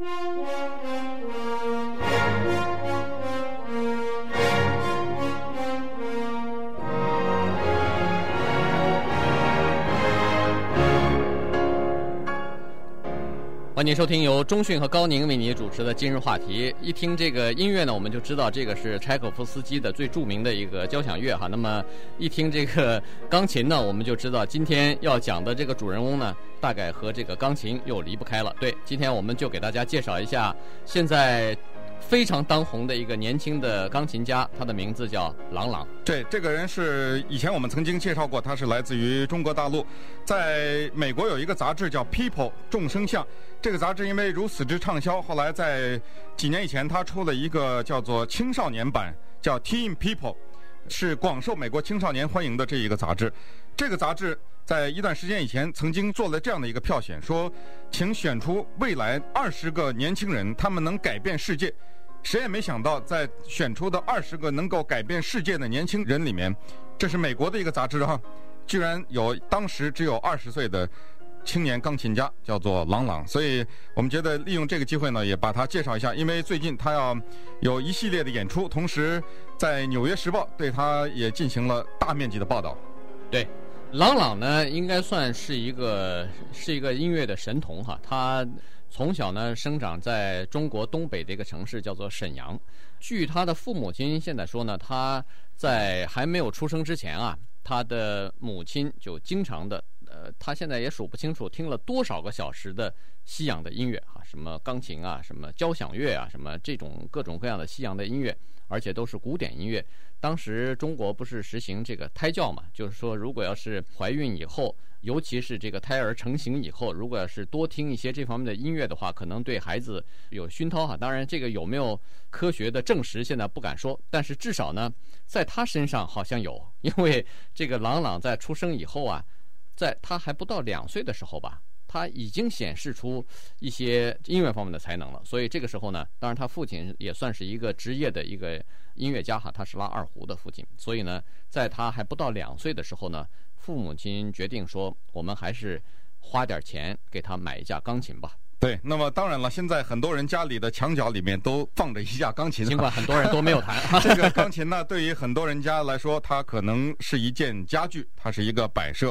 Yeah. 欢迎收听由中讯和高宁为你主持的今日话题。一听这个音乐呢，我们就知道这个是柴可夫斯基的最著名的一个交响乐哈。那么一听这个钢琴呢，我们就知道今天要讲的这个主人翁呢，大概和这个钢琴又离不开了。对，今天我们就给大家介绍一下现在。非常当红的一个年轻的钢琴家，他的名字叫郎朗。对，这个人是以前我们曾经介绍过，他是来自于中国大陆，在美国有一个杂志叫《People》众生相。这个杂志因为如此之畅销，后来在几年以前，他出了一个叫做青少年版，叫《Teen People》，是广受美国青少年欢迎的这一个杂志。这个杂志在一段时间以前曾经做了这样的一个票选，说，请选出未来二十个年轻人，他们能改变世界。谁也没想到，在选出的二十个能够改变世界的年轻人里面，这是美国的一个杂志哈，居然有当时只有二十岁的青年钢琴家，叫做郎朗。所以我们觉得利用这个机会呢，也把他介绍一下，因为最近他要有一系列的演出，同时在《纽约时报》对他也进行了大面积的报道。对，朗朗呢，应该算是一个是一个音乐的神童哈，他。从小呢，生长在中国东北的一个城市，叫做沈阳。据他的父母亲现在说呢，他在还没有出生之前啊，他的母亲就经常的，呃，他现在也数不清楚听了多少个小时的西洋的音乐啊，什么钢琴啊，什么交响乐啊，什么这种各种各样的西洋的音乐，而且都是古典音乐。当时中国不是实行这个胎教嘛，就是说，如果要是怀孕以后。尤其是这个胎儿成型以后，如果要是多听一些这方面的音乐的话，可能对孩子有熏陶哈。当然，这个有没有科学的证实，现在不敢说。但是至少呢，在他身上好像有，因为这个郎朗在出生以后啊，在他还不到两岁的时候吧，他已经显示出一些音乐方面的才能了。所以这个时候呢，当然他父亲也算是一个职业的一个音乐家哈，他是拉二胡的父亲。所以呢，在他还不到两岁的时候呢。父母亲决定说：“我们还是花点钱给他买一架钢琴吧。”对，那么当然了，现在很多人家里的墙角里面都放着一架钢琴，尽管很多人都没有弹。这个钢琴呢，对于很多人家来说，它可能是一件家具，它是一个摆设；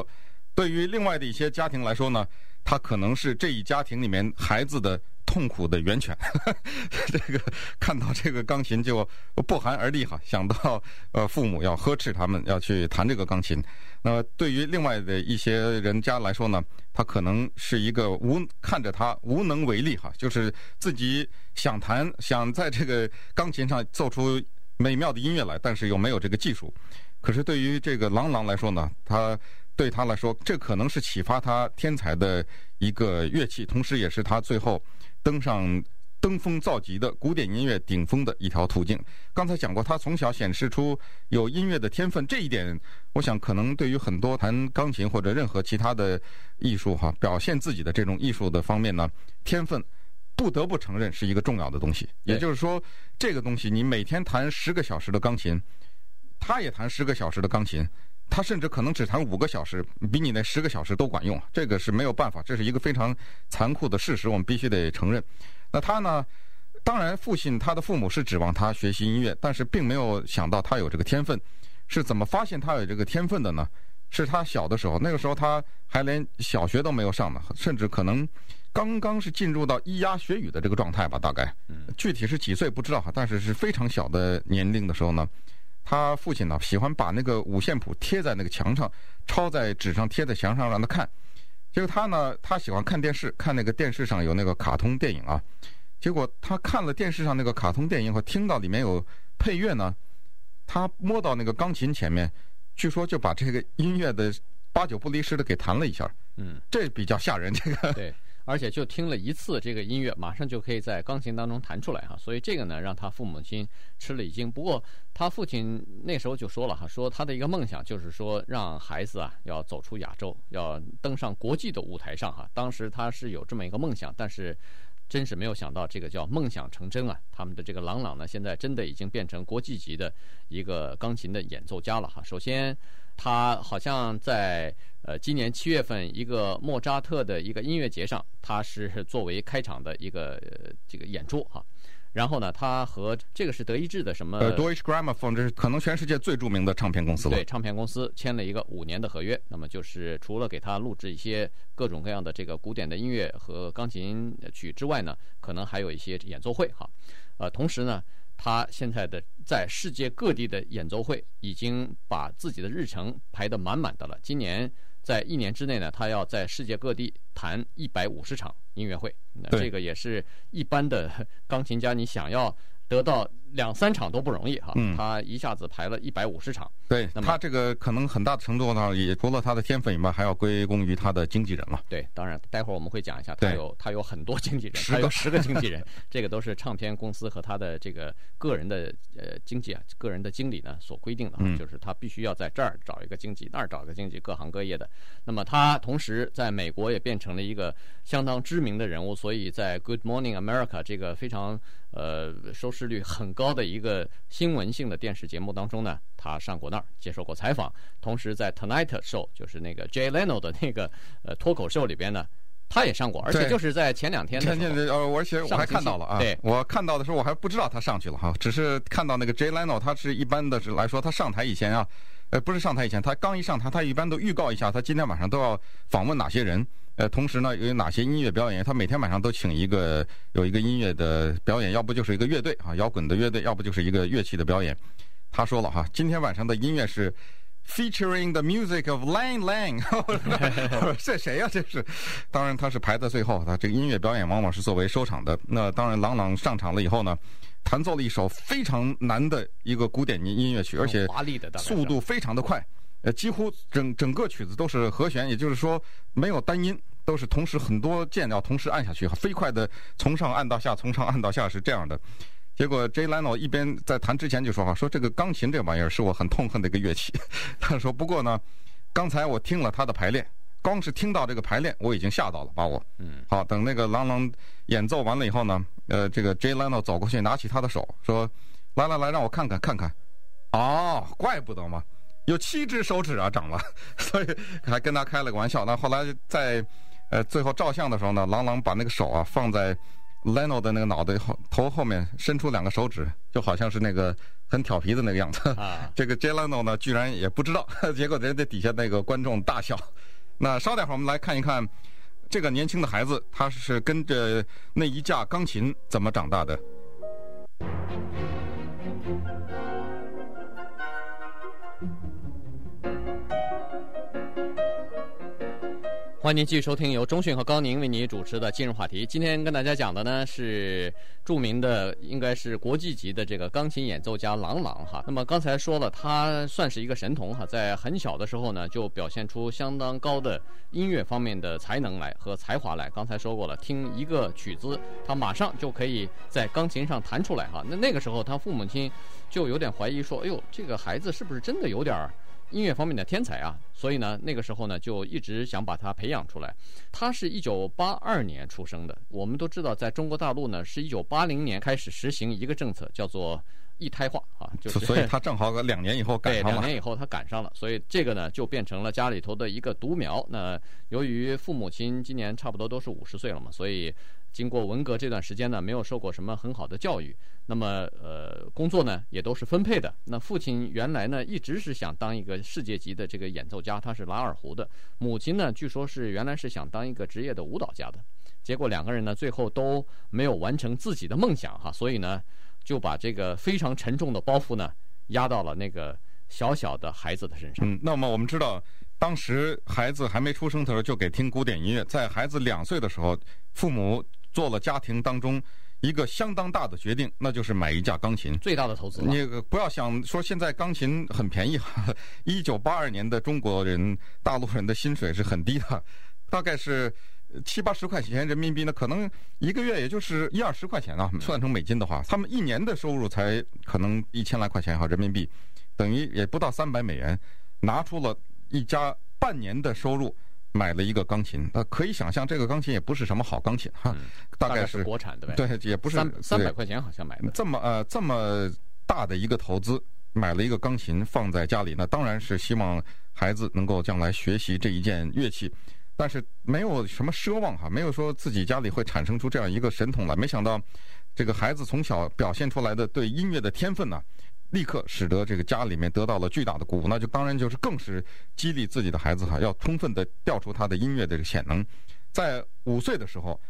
对于另外的一些家庭来说呢，它可能是这一家庭里面孩子的。痛苦的源泉，这个看到这个钢琴就不寒而栗哈，想到呃父母要呵斥他们要去弹这个钢琴，那么对于另外的一些人家来说呢，他可能是一个无看着他无能为力哈，就是自己想弹想在这个钢琴上奏出美妙的音乐来，但是又没有这个技术。可是对于这个郎朗来说呢，他对他来说，这可能是启发他天才的一个乐器，同时也是他最后。登上登峰造极的古典音乐顶峰的一条途径。刚才讲过，他从小显示出有音乐的天分，这一点，我想可能对于很多弹钢琴或者任何其他的艺术哈，表现自己的这种艺术的方面呢，天分不得不承认是一个重要的东西。也就是说，这个东西你每天弹十个小时的钢琴，他也弹十个小时的钢琴。他甚至可能只弹五个小时，比你那十个小时都管用，这个是没有办法，这是一个非常残酷的事实，我们必须得承认。那他呢？当然，父亲他的父母是指望他学习音乐，但是并没有想到他有这个天分。是怎么发现他有这个天分的呢？是他小的时候，那个时候他还连小学都没有上呢，甚至可能刚刚是进入到咿呀学语的这个状态吧，大概。具体是几岁不知道哈，但是是非常小的年龄的时候呢。他父亲呢，喜欢把那个五线谱贴在那个墙上，抄在纸上，贴在墙上让他看。结果他呢，他喜欢看电视，看那个电视上有那个卡通电影啊。结果他看了电视上那个卡通电影和听到里面有配乐呢，他摸到那个钢琴前面，据说就把这个音乐的八九不离十的给弹了一下。嗯，这比较吓人，这个。对。而且就听了一次这个音乐，马上就可以在钢琴当中弹出来哈，所以这个呢，让他父母亲吃了一惊。不过他父亲那时候就说了哈，说他的一个梦想就是说让孩子啊要走出亚洲，要登上国际的舞台上哈。当时他是有这么一个梦想，但是真是没有想到这个叫梦想成真啊。他们的这个郎朗呢，现在真的已经变成国际级的一个钢琴的演奏家了哈。首先。他好像在呃今年七月份一个莫扎特的一个音乐节上，他是作为开场的一个这个演出哈。然后呢，他和这个是德意志的什么？呃，Deutsche Grammophon，这是可能全世界最著名的唱片公司了。对，唱片公司签了一个五年的合约。那么就是除了给他录制一些各种各样的这个古典的音乐和钢琴曲之外呢，可能还有一些演奏会哈。呃，同时呢，他现在的在世界各地的演奏会已经把自己的日程排得满满的了。今年。在一年之内呢，他要在世界各地弹一百五十场音乐会，那这个也是一般的 钢琴家，你想要得到。两三场都不容易哈，嗯，他一下子排了一百五十场。对，那么他这个可能很大的程度呢，也除了他的天分以外，还要归功于他的经纪人了。对，当然，待会儿我们会讲一下，他有他有很多经纪人，他有十个经纪人，这个都是唱片公司和他的这个个人的呃经纪啊，个人的经理呢所规定的，嗯，就是他必须要在这儿找一个经纪，那儿找一个经纪，各行各业的。那么他同时在美国也变成了一个相当知名的人物，所以在《Good Morning America》这个非常。呃，收视率很高的一个新闻性的电视节目当中呢，他上过那儿接受过采访，同时在 Tonight Show，就是那个 Jay Leno 的那个呃脱口秀里边呢，他也上过，而且就是在前两天的时候。前天呃，而且我还看到了啊，对，我看到的时候我还不知道他上去了哈，只是看到那个 Jay Leno，他是一般的来说，他上台以前啊，呃，不是上台以前，他刚一上台，他一般都预告一下，他今天晚上都要访问哪些人。呃，同时呢，有哪些音乐表演？他每天晚上都请一个有一个音乐的表演，要不就是一个乐队啊，摇滚的乐队，要不就是一个乐器的表演。他说了哈，今天晚上的音乐是 featuring the music of Lang Lang。这谁呀？这是，当然他是排在最后，他这个音乐表演往往是作为收场的。那当然，朗朗上场了以后呢，弹奏了一首非常难的一个古典音音乐曲，而且速度非常的快。呃，几乎整整个曲子都是和弦，也就是说没有单音，都是同时很多键要同时按下去，飞快的从上按到下，从上按到下是这样的。结果 Jay Leno 一边在弹之前就说哈，说这个钢琴这玩意儿是我很痛恨的一个乐器。他说不过呢，刚才我听了他的排练，光是听到这个排练我已经吓到了，把我。嗯。好，等那个郎朗演奏完了以后呢，呃，这个 Jay Leno 走过去拿起他的手说，来来来，让我看看看看。哦，怪不得嘛。有七只手指啊，长了，所以还跟他开了个玩笑。那后来在呃最后照相的时候呢，郎朗把那个手啊放在 Leno 的那个脑袋后头后面，伸出两个手指，就好像是那个很调皮的那个样子。啊，这个 Jay Leno 呢，居然也不知道，结果人家底下那个观众大笑。那稍待会儿我们来看一看这个年轻的孩子，他是跟着那一架钢琴怎么长大的。欢迎您继续收听由中讯和高宁为您主持的今日话题。今天跟大家讲的呢是著名的，应该是国际级的这个钢琴演奏家郎朗哈。那么刚才说了，他算是一个神童哈，在很小的时候呢就表现出相当高的音乐方面的才能来和才华来。刚才说过了，听一个曲子，他马上就可以在钢琴上弹出来哈。那那个时候他父母亲就有点怀疑说，哎呦，这个孩子是不是真的有点儿？音乐方面的天才啊，所以呢，那个时候呢，就一直想把他培养出来。他是一九八二年出生的。我们都知道，在中国大陆呢，是一九八零年开始实行一个政策，叫做一胎化啊，就是所以他正好两年以后赶上了。对，两年以后他赶上了，所以这个呢，就变成了家里头的一个独苗。那由于父母亲今年差不多都是五十岁了嘛，所以。经过文革这段时间呢，没有受过什么很好的教育，那么呃，工作呢也都是分配的。那父亲原来呢一直是想当一个世界级的这个演奏家，他是拉二胡的。母亲呢据说是原来是想当一个职业的舞蹈家的，结果两个人呢最后都没有完成自己的梦想哈，所以呢就把这个非常沉重的包袱呢压到了那个小小的孩子的身上。嗯，那么我们知道。当时孩子还没出生的时候就给听古典音乐，在孩子两岁的时候，父母做了家庭当中一个相当大的决定，那就是买一架钢琴。最大的投资。你不要想说现在钢琴很便宜，一九八二年的中国人、大陆人的薪水是很低的，大概是七八十块钱人民币呢，可能一个月也就是一二十块钱啊，算成美金的话，他们一年的收入才可能一千来块钱哈，人民币，等于也不到三百美元，拿出了。一家半年的收入买了一个钢琴，那可以想象这个钢琴也不是什么好钢琴哈，大概是国产的呗。对，也不是三三百块钱好像买的。这么呃这么大的一个投资，买了一个钢琴放在家里，那当然是希望孩子能够将来学习这一件乐器。但是没有什么奢望哈，没有说自己家里会产生出这样一个神童来。没想到，这个孩子从小表现出来的对音乐的天分呢，立刻使得这个家里面得到了巨大的鼓舞。那就当然就是更是激励自己的孩子哈，要充分的调出他的音乐的这个潜能。在五岁的时候，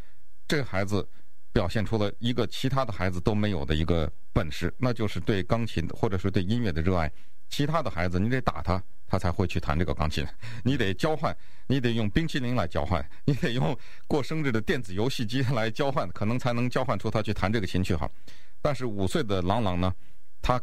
这个孩子表现出了一个其他的孩子都没有的一个本事，那就是对钢琴或者是对音乐的热爱。其他的孩子，你得打他。他才会去弹这个钢琴，你得交换，你得用冰淇淋来交换，你得用过生日的电子游戏机来交换，可能才能交换出他去弹这个琴去哈。但是五岁的郎朗呢，他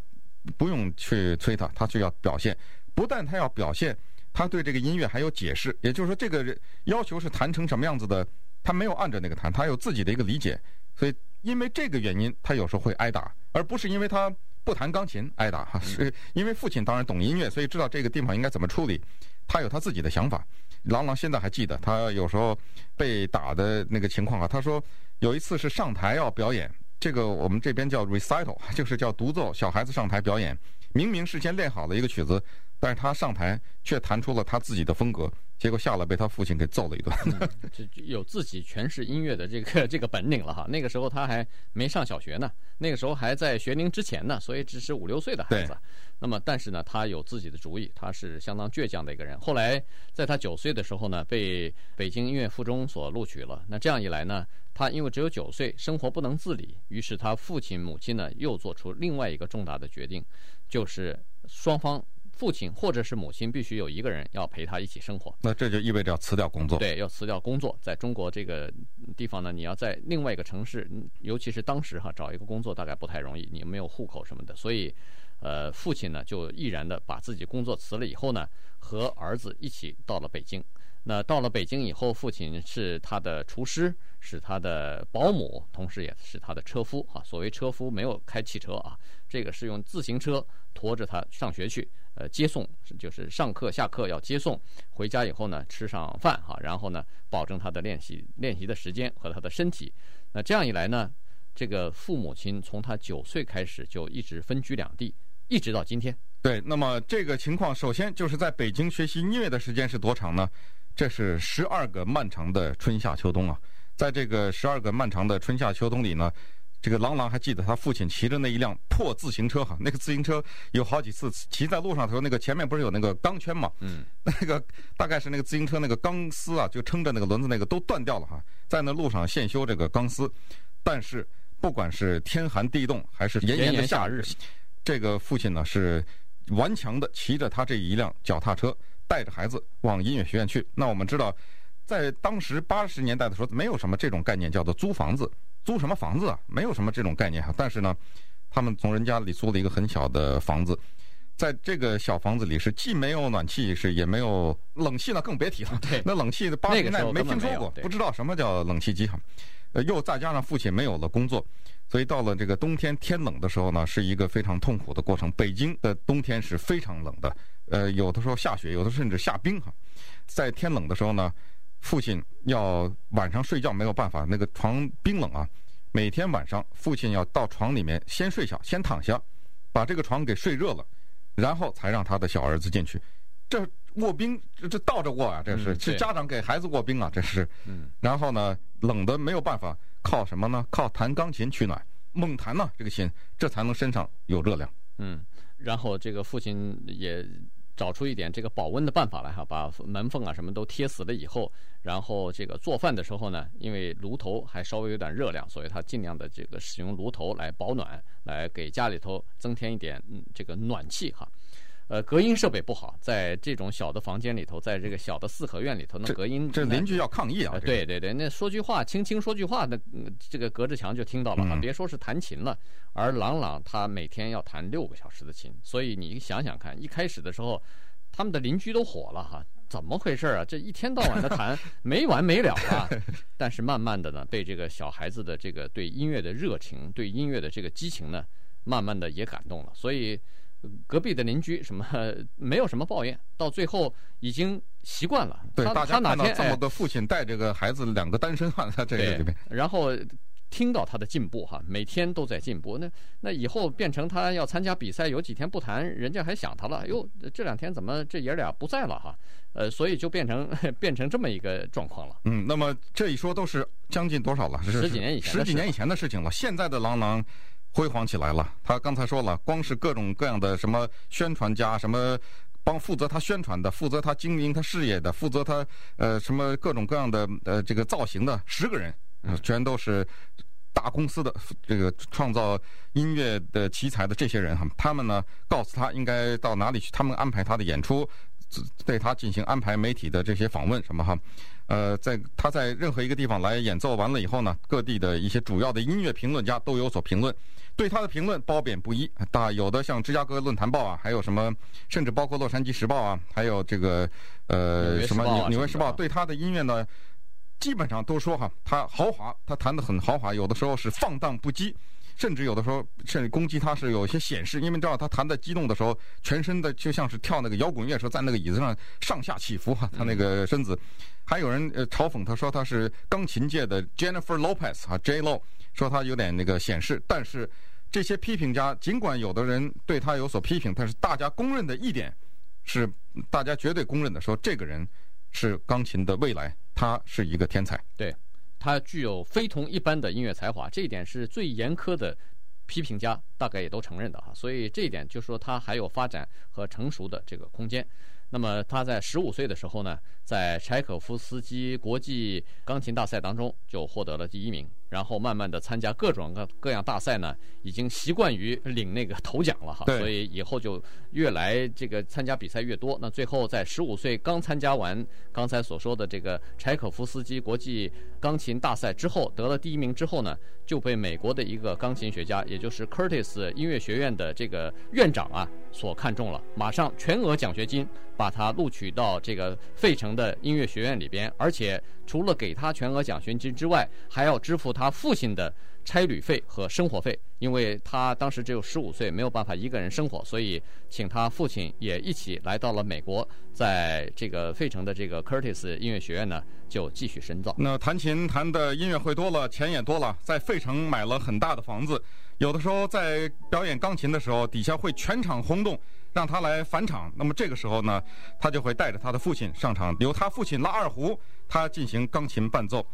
不用去催他，他就要表现。不但他要表现，他对这个音乐还有解释，也就是说，这个要求是弹成什么样子的，他没有按着那个弹，他有自己的一个理解。所以因为这个原因，他有时候会挨打，而不是因为他。不弹钢琴挨打哈，是因为父亲当然懂音乐，所以知道这个地方应该怎么处理。他有他自己的想法。郎朗现在还记得，他有时候被打的那个情况啊。他说有一次是上台要表演，这个我们这边叫 recital，就是叫独奏，小孩子上台表演，明明事先练好了一个曲子，但是他上台却弹出了他自己的风格。结果下来被他父亲给揍了一顿，就有自己诠释音乐的这个这个本领了哈。那个时候他还没上小学呢，那个时候还在学龄之前呢，所以只是五六岁的孩子。那么，但是呢，他有自己的主意，他是相当倔强的一个人。后来在他九岁的时候呢，被北京音乐附中所录取了。那这样一来呢，他因为只有九岁，生活不能自理，于是他父亲母亲呢又做出另外一个重大的决定，就是双方。父亲或者是母亲必须有一个人要陪他一起生活，那这就意味着要辞掉工作。对，要辞掉工作。在中国这个地方呢，你要在另外一个城市，尤其是当时哈，找一个工作大概不太容易，你没有户口什么的，所以，呃，父亲呢就毅然的把自己工作辞了以后呢，和儿子一起到了北京。那到了北京以后，父亲是他的厨师，是他的保姆，同时也是他的车夫哈。所谓车夫没有开汽车啊，这个是用自行车驮着他上学去。呃，接送就是上课下课要接送，回家以后呢，吃上饭哈，然后呢，保证他的练习练习的时间和他的身体。那这样一来呢，这个父母亲从他九岁开始就一直分居两地，一直到今天。对，那么这个情况，首先就是在北京学习音乐的时间是多长呢？这是十二个漫长的春夏秋冬啊，在这个十二个漫长的春夏秋冬里呢。这个郎朗还记得他父亲骑着那一辆破自行车哈，那个自行车有好几次骑在路上的时候，那个前面不是有那个钢圈嘛？嗯，那个大概是那个自行车那个钢丝啊，就撑着那个轮子那个都断掉了哈，在那路上现修这个钢丝。但是不管是天寒地冻还是炎炎的夏日，这个父亲呢是顽强的骑着他这一辆脚踏车，带着孩子往音乐学院去。那我们知道，在当时八十年代的时候，没有什么这种概念叫做租房子。租什么房子啊？没有什么这种概念哈。但是呢，他们从人家里租了一个很小的房子，在这个小房子里是既没有暖气，是也没有冷气呢，更别提了。对，那冷气八十年代没听说过，不知道什么叫冷气机哈。呃，又再加上父亲没有了工作，所以到了这个冬天天冷的时候呢，是一个非常痛苦的过程。北京的冬天是非常冷的，呃，有的时候下雪，有的甚至下冰哈。在天冷的时候呢。父亲要晚上睡觉没有办法，那个床冰冷啊。每天晚上，父亲要到床里面先睡下，先躺下，把这个床给睡热了，然后才让他的小儿子进去。这卧冰，这这倒着卧啊，这是是家长给孩子卧冰啊，这是。嗯。然后呢，冷的没有办法，靠什么呢？靠弹钢琴取暖，猛弹呐，这个琴，这才能身上有热量。嗯。然后这个父亲也。找出一点这个保温的办法来哈，把门缝啊什么都贴死了以后，然后这个做饭的时候呢，因为炉头还稍微有点热量，所以他尽量的这个使用炉头来保暖，来给家里头增添一点嗯这个暖气哈。呃，隔音设备不好，在这种小的房间里头，在这个小的四合院里头，那隔音这邻居要抗议啊！呃、对对对，那说句话，轻轻说句话，那这个隔着墙就听到了啊。别说是弹琴了，而朗朗他每天要弹六个小时的琴，所以你想想看，一开始的时候，他们的邻居都火了哈，怎么回事啊？这一天到晚的弹，没完没了啊！但是慢慢的呢，被这个小孩子的这个对音乐的热情，对音乐的这个激情呢，慢慢的也感动了，所以。隔壁的邻居什么 没有什么抱怨，到最后已经习惯了。对，大家看到这么个父亲带这个孩子两个单身汉在 这个里面，然后听到他的进步哈，每天都在进步。那那以后变成他要参加比赛，有几天不弹，人家还想他了。哟，这两天怎么这爷俩不在了哈？呃，所以就变成 变成这么一个状况了。嗯，那么这一说都是将近多少了？十几年以前，十几年以前的事情了。现在的郎朗辉煌起来了。他刚才说了，光是各种各样的什么宣传家，什么帮负责他宣传的，负责他经营他事业的，负责他呃什么各种各样的呃这个造型的十个人。全都是大公司的这个创造音乐的奇才的这些人哈，他们呢告诉他应该到哪里去，他们安排他的演出，对他进行安排媒体的这些访问什么哈，呃，在他在任何一个地方来演奏完了以后呢，各地的一些主要的音乐评论家都有所评论，对他的评论褒贬不一，大有的像芝加哥论坛报啊，还有什么，甚至包括洛杉矶时报啊，还有这个呃什么纽纽约时报对他的音乐呢。基本上都说哈，他豪华，他弹得很豪华，有的时候是放荡不羁，甚至有的时候甚至攻击他是有一些显示，因为知道他弹的激动的时候，全身的就像是跳那个摇滚乐时候在那个椅子上上下起伏哈，他那个身子，还有人呃嘲讽他说他是钢琴界的 Jennifer Lopez 哈 J Lo，说他有点那个显示，但是这些批评家尽管有的人对他有所批评，但是大家公认的一点是，大家绝对公认的说这个人是钢琴的未来。他是一个天才，对，他具有非同一般的音乐才华，这一点是最严苛的批评家大概也都承认的哈，所以这一点就说他还有发展和成熟的这个空间。那么他在十五岁的时候呢，在柴可夫斯基国际钢琴大赛当中就获得了第一名。然后慢慢的参加各种各各样大赛呢，已经习惯于领那个头奖了哈，所以以后就越来这个参加比赛越多。那最后在十五岁刚参加完刚才所说的这个柴可夫斯基国际钢琴大赛之后，得了第一名之后呢，就被美国的一个钢琴学家，也就是 Curtis 音乐学院的这个院长啊所看中了，马上全额奖学金把他录取到这个费城的音乐学院里边，而且除了给他全额奖学金之外，还要支付。他父亲的差旅费和生活费，因为他当时只有十五岁，没有办法一个人生活，所以请他父亲也一起来到了美国，在这个费城的这个 Curtis 音乐学院呢，就继续深造。那弹琴弹的音乐会多了，钱也多了，在费城买了很大的房子，有的时候在表演钢琴的时候，底下会全场轰动，让他来返场。那么这个时候呢，他就会带着他的父亲上场，由他父亲拉二胡，他进行钢琴伴奏。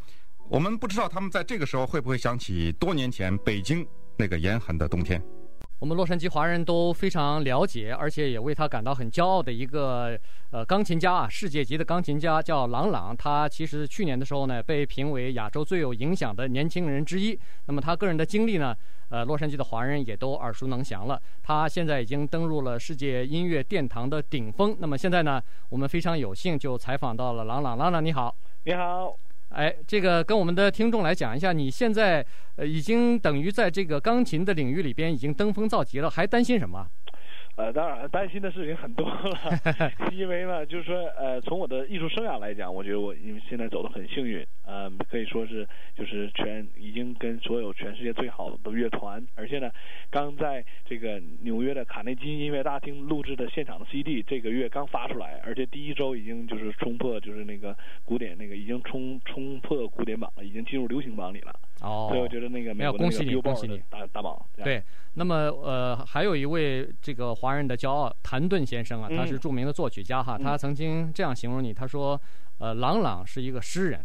我们不知道他们在这个时候会不会想起多年前北京那个严寒的冬天。我们洛杉矶华人都非常了解，而且也为他感到很骄傲的一个呃钢琴家啊，世界级的钢琴家叫郎朗。他其实去年的时候呢，被评为亚洲最有影响的年轻人之一。那么他个人的经历呢，呃，洛杉矶的华人也都耳熟能详了。他现在已经登入了世界音乐殿堂的顶峰。那么现在呢，我们非常有幸就采访到了郎朗。郎朗你好，你好。哎，这个跟我们的听众来讲一下，你现在呃已经等于在这个钢琴的领域里边已经登峰造极了，还担心什么？呃，当然担心的事情很多了，因为呢，就是说，呃，从我的艺术生涯来讲，我觉得我因为现在走得很幸运，呃，可以说是就是全已经跟所有全世界最好的乐团，而且呢，刚在这个纽约的卡内基音乐大厅录制的现场的 CD，这个月刚发出来，而且第一周已经就是冲破，就是那个古典那个已经冲冲破古典榜了，已经进入流行榜里了。哦，所以我觉得那个美国那个 Billboard 恭喜你，恭喜你，大大榜。对，那么呃，还有一位这个华人的骄傲，谭盾先生啊，他是著名的作曲家哈，嗯、他曾经这样形容你，他说，呃，郎朗是一个诗人，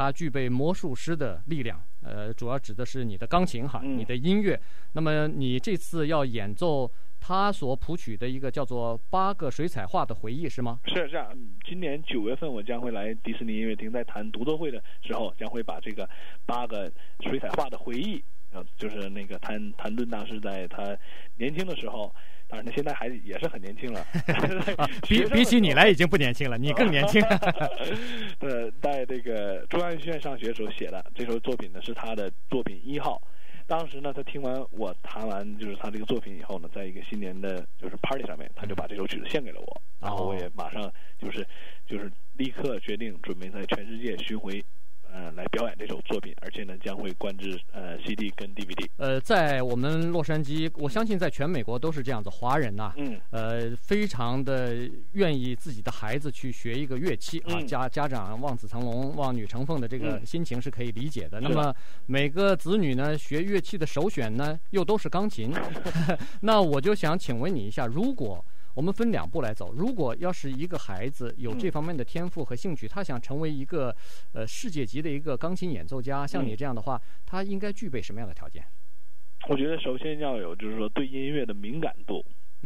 他具备魔术师的力量，呃，主要指的是你的钢琴哈，你的音乐。嗯、那么你这次要演奏。他所谱曲的一个叫做《八个水彩画的回忆》是吗？是这样。今年九月份我将会来迪士尼音乐厅，在弹独奏会的时候，将会把这个八个水彩画的回忆，呃，就是那个谭谭盾大师在他年轻的时候，当然他现在还也是很年轻了。啊、比比起你来已经不年轻了，你更年轻。呃，在这个中央学院上学的时候写的这首作品呢，是他的作品一号。当时呢，他听完我弹完就是他这个作品以后呢，在一个新年的就是 party 上面，他就把这首曲子献给了我，然后我也马上就是就是立刻决定准备在全世界巡回，呃来表演这首作品，而且呢将会灌制呃 CD 跟 DVD。呃，在我们洛杉矶，我相信在全美国都是这样子，华人呐、啊，嗯，呃，非常的愿意自己的孩子去学一个乐器啊，嗯、家家长望子成龙、望女成凤的这个心情是可以理解的。嗯、那么每个子女呢，学乐器的首选呢，又都是钢琴。那我就想请问你一下，如果我们分两步来走，如果要是一个孩子有这方面的天赋和兴趣，他想成为一个呃世界级的一个钢琴演奏家，像你这样的话，他应该具备什么样的条件？我觉得首先要有就是说对音乐的敏感度，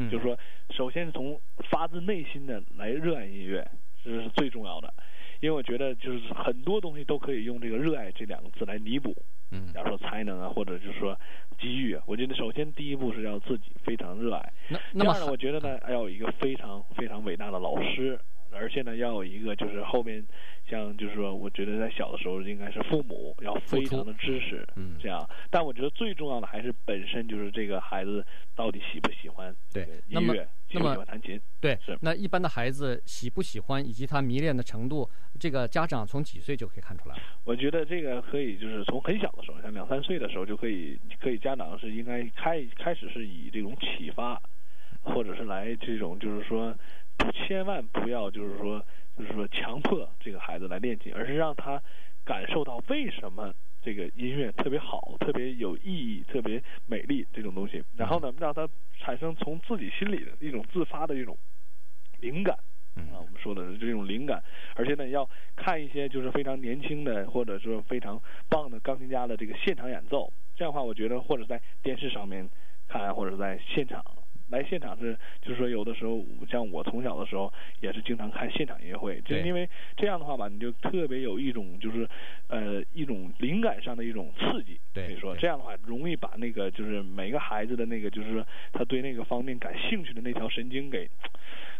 就是说首先从发自内心的来热爱音乐，这是最重要的。因为我觉得就是很多东西都可以用这个“热爱”这两个字来弥补。嗯，假如说才能啊，或者就是说机遇啊，我觉得首先第一步是要自己非常热爱。那那么第二呢，我觉得呢，要有一个非常非常伟大的老师，而且呢，要有一个就是后面像就是说，我觉得在小的时候应该是父母要非常的支持，嗯，这样。但我觉得最重要的还是本身就是这个孩子到底喜不喜欢对音乐。那么，喜欢弹琴，对，是那一般的孩子喜不喜欢以及他迷恋的程度，这个家长从几岁就可以看出来？我觉得这个可以，就是从很小的时候，像两三岁的时候就可以，可以家长是应该开开始是以这种启发，或者是来这种就是说，不千万不要就是说就是说强迫这个孩子来练琴，而是让他感受到为什么。这个音乐特别好，特别有意义，特别美丽这种东西，然后呢，让他产生从自己心里的一种自发的一种灵感，啊，我们说的是这种灵感，而且呢，要看一些就是非常年轻的或者说非常棒的钢琴家的这个现场演奏，这样的话，我觉得或者在电视上面看，或者在现场。来现场是，就是说有的时候，像我从小的时候也是经常看现场音乐会，就是因为这样的话吧，你就特别有一种就是，呃，一种灵感上的一种刺激。对，所以说这样的话容易把那个就是每个孩子的那个就是说他对那个方面感兴趣的那条神经给。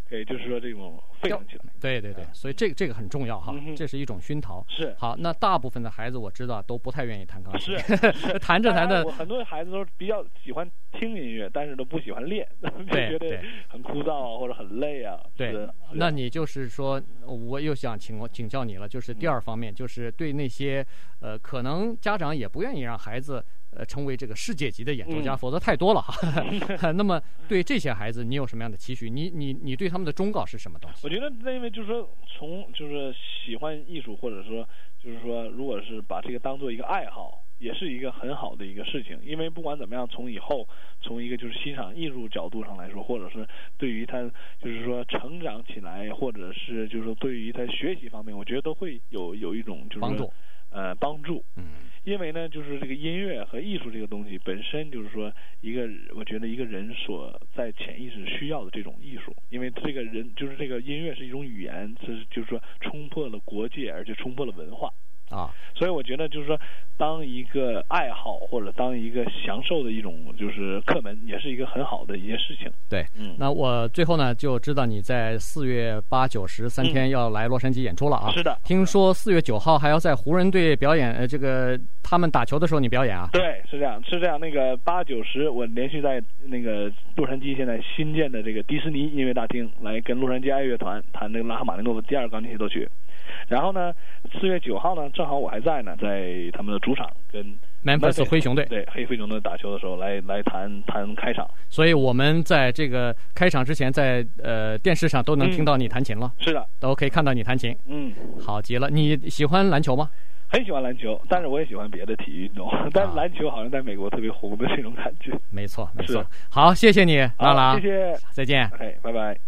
对，就是说这种沸腾起来。对对对，所以这个这个很重要哈，这是一种熏陶。是。好，那大部分的孩子我知道都不太愿意弹钢琴。是。弹着弹着。我很多孩子都比较喜欢听音乐，但是都不喜欢练，就觉得很枯燥啊，或者很累啊。对。那你就是说，我又想请我请教你了，就是第二方面，就是对那些呃，可能家长也不愿意让孩子。呃，成为这个世界级的演奏家，嗯、否则太多了哈。那么，对这些孩子，你有什么样的期许？你你你对他们的忠告是什么东西？我觉得，因为就是说，从就是喜欢艺术，或者说就是说，如果是把这个当做一个爱好，也是一个很好的一个事情。因为不管怎么样，从以后从一个就是欣赏艺术角度上来说，或者是对于他就是说成长起来，或者是就是说对于他学习方面，我觉得都会有有一种就是帮助，呃，帮助。嗯。因为呢，就是这个音乐和艺术这个东西本身就是说一个，我觉得一个人所在潜意识需要的这种艺术，因为这个人就是这个音乐是一种语言，是就是说冲破了国界，而且冲破了文化。啊，所以我觉得就是说，当一个爱好或者当一个享受的一种就是课门，也是一个很好的一件事情。对，嗯，那我最后呢就知道你在四月八九十三天要来洛杉矶演出了啊。是的，听说四月九号还要在湖人队表演，呃，这个他们打球的时候你表演啊？对，是这样，是这样。那个八九十，我连续在那个洛杉矶现在新建的这个迪士尼音乐大厅来跟洛杉矶爱乐团弹那个拉赫玛尼诺夫第二钢琴协奏曲。然后呢，四月九号呢，正好我还在呢，在他们的主场跟曼菲斯灰熊队对黑灰熊队打球的时候来来谈谈开场。所以我们在这个开场之前在，在呃电视上都能听到你弹琴了。是的，都可以看到你弹琴。嗯，好极了。你喜欢篮球吗？很喜欢篮球，但是我也喜欢别的体育运动。但篮球好像在美国特别红的这种感觉。没错，没错。好，谢谢你，拉拉。谢谢，再见。OK，拜拜。